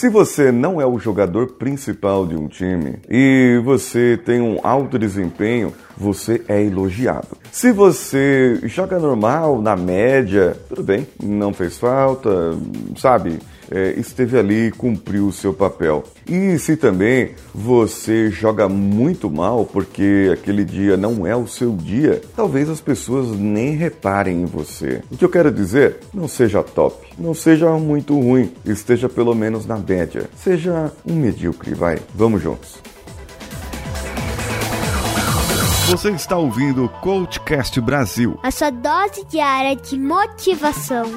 Se você não é o jogador principal de um time e você tem um alto desempenho, você é elogiado. Se você joga normal, na média, tudo bem, não fez falta, sabe? É, esteve ali, cumpriu o seu papel. E se também você joga muito mal porque aquele dia não é o seu dia, talvez as pessoas nem reparem em você. O que eu quero dizer? Não seja top, não seja muito ruim, esteja pelo menos na média. Seja um medíocre, vai. Vamos juntos. Você está ouvindo o Coachcast Brasil. A sua dose diária de motivação.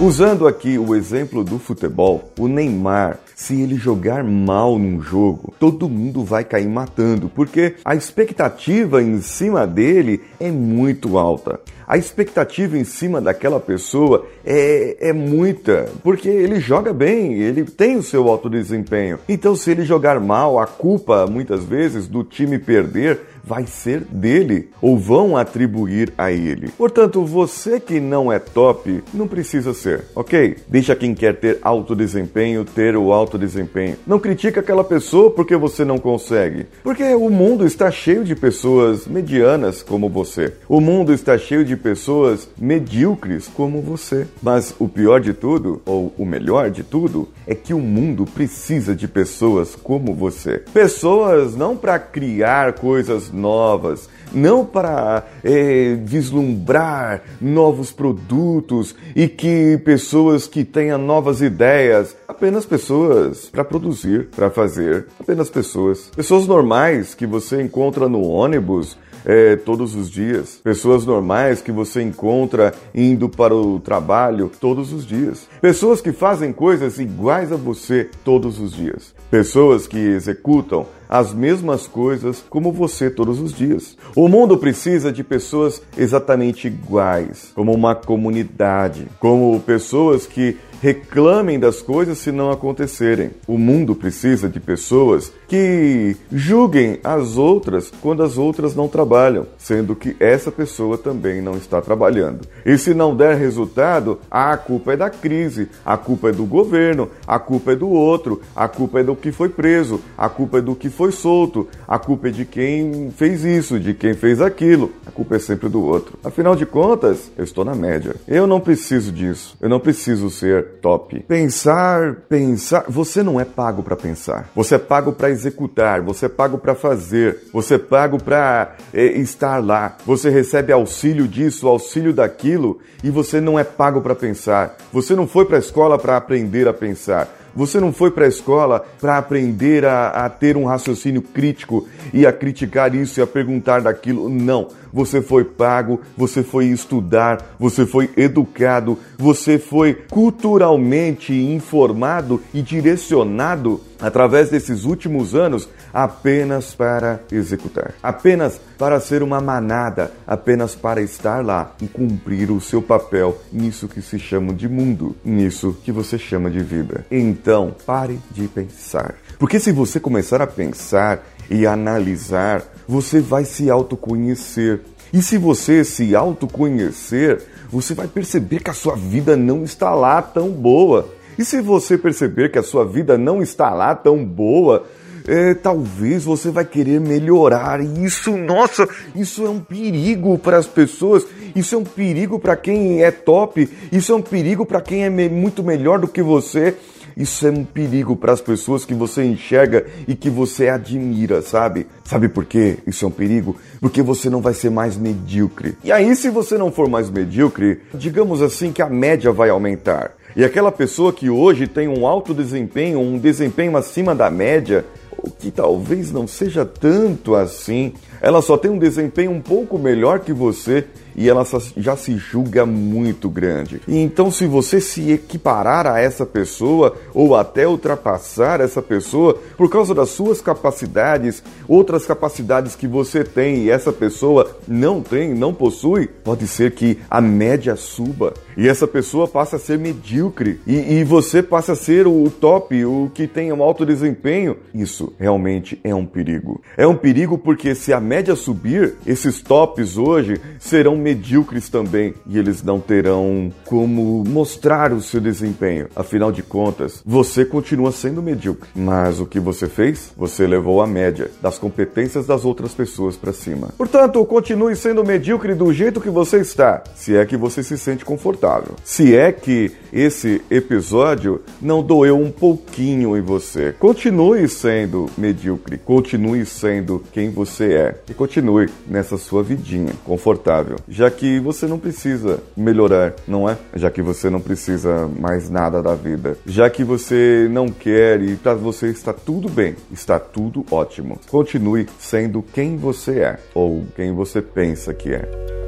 Usando aqui o exemplo do futebol, o Neymar, se ele jogar mal num jogo, todo mundo vai cair matando, porque a expectativa em cima dele é muito alta. A expectativa em cima daquela pessoa é, é muita, porque ele joga bem, ele tem o seu alto desempenho. Então, se ele jogar mal, a culpa muitas vezes do time perder vai ser dele ou vão atribuir a ele. Portanto, você que não é top não precisa ser, ok? Deixa quem quer ter alto desempenho ter o alto desempenho. Não critica aquela pessoa porque você não consegue, porque o mundo está cheio de pessoas medianas como você. O mundo está cheio de pessoas medíocres como você. Mas o pior de tudo, ou o melhor de tudo, é que o mundo precisa de pessoas como você. Pessoas não para criar coisas novas, não para é, vislumbrar novos produtos e que pessoas que tenham novas ideias, apenas pessoas para produzir, para fazer, apenas pessoas. Pessoas normais que você encontra no ônibus, é, todos os dias. Pessoas normais que você encontra indo para o trabalho todos os dias. Pessoas que fazem coisas iguais a você todos os dias. Pessoas que executam as mesmas coisas como você todos os dias. O mundo precisa de pessoas exatamente iguais, como uma comunidade, como pessoas que reclamem das coisas se não acontecerem. O mundo precisa de pessoas que julguem as outras quando as outras não trabalham, sendo que essa pessoa também não está trabalhando. E se não der resultado, a culpa é da crise, a culpa é do governo, a culpa é do outro, a culpa é do que foi preso, a culpa é do que foi solto, a culpa é de quem fez isso, de quem fez aquilo. A culpa é sempre do outro. Afinal de contas, eu estou na média. Eu não preciso disso. Eu não preciso ser top. Pensar, pensar. Você não é pago para pensar. Você é pago para executar. Você é pago para fazer. Você é pago para é, estar lá. Você recebe auxílio disso, auxílio daquilo, e você não é pago para pensar. Você não foi para a escola para aprender a pensar. Você não foi para a escola para aprender a, a, ter um raciocínio crítico e a criticar isso e a perguntar daquilo. Não. Você foi pago, você foi estudar, você foi educado, você foi culturalmente informado e direcionado através desses últimos anos apenas para executar, apenas para ser uma manada, apenas para estar lá e cumprir o seu papel nisso que se chama de mundo, nisso que você chama de vida. Então, pare de pensar. Porque se você começar a pensar e analisar, você vai se autoconhecer. E se você se autoconhecer, você vai perceber que a sua vida não está lá tão boa. E se você perceber que a sua vida não está lá tão boa, é, talvez você vai querer melhorar. E isso, nossa, isso é um perigo para as pessoas. Isso é um perigo para quem é top. Isso é um perigo para quem é me muito melhor do que você. Isso é um perigo para as pessoas que você enxerga e que você admira, sabe? Sabe por quê? Isso é um perigo? Porque você não vai ser mais medíocre. E aí, se você não for mais medíocre, digamos assim que a média vai aumentar. E aquela pessoa que hoje tem um alto desempenho, um desempenho acima da média, o que talvez não seja tanto assim, ela só tem um desempenho um pouco melhor que você e ela já se julga muito grande. Então, se você se equiparar a essa pessoa ou até ultrapassar essa pessoa por causa das suas capacidades, outras capacidades que você tem e essa pessoa não tem, não possui, pode ser que a média suba e essa pessoa passa a ser medíocre e, e você passa a ser o top, o que tem um alto desempenho. Isso realmente é um perigo. É um perigo porque se a média subir, esses tops hoje serão medíocres também e eles não terão como mostrar o seu desempenho. Afinal de contas, você continua sendo medíocre, mas o que você fez? Você levou a média das competências das outras pessoas para cima. Portanto, continue sendo medíocre do jeito que você está, se é que você se sente confortável. Se é que esse episódio não doeu um pouquinho em você, continue sendo medíocre, continue sendo quem você é e continue nessa sua vidinha confortável já que você não precisa melhorar, não é? Já que você não precisa mais nada da vida, já que você não quer e para você está tudo bem, está tudo ótimo. Continue sendo quem você é ou quem você pensa que é.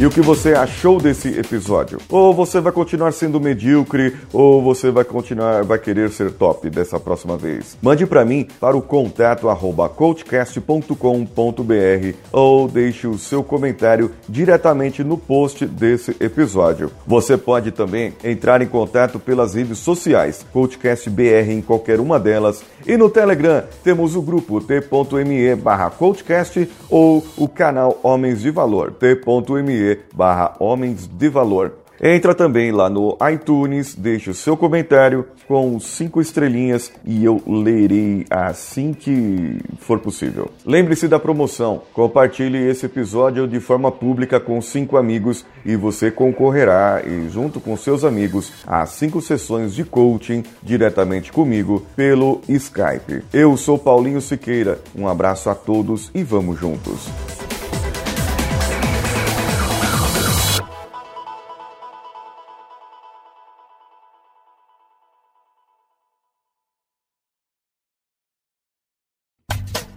E o que você achou desse episódio? Ou você vai continuar sendo medíocre, ou você vai continuar, vai querer ser top dessa próxima vez? Mande para mim para o contato arroba coachcast.com.br ou deixe o seu comentário diretamente no post desse episódio. Você pode também entrar em contato pelas redes sociais, CoachCastBR em qualquer uma delas, e no Telegram temos o grupo t.me barra coachcast ou o canal Homens de Valor, t.me barra Homens de Valor. Entra também lá no iTunes, deixe o seu comentário com cinco estrelinhas e eu lerei assim que for possível. Lembre-se da promoção, compartilhe esse episódio de forma pública com cinco amigos e você concorrerá, e junto com seus amigos, a cinco sessões de coaching diretamente comigo pelo Skype. Eu sou Paulinho Siqueira, um abraço a todos e vamos juntos.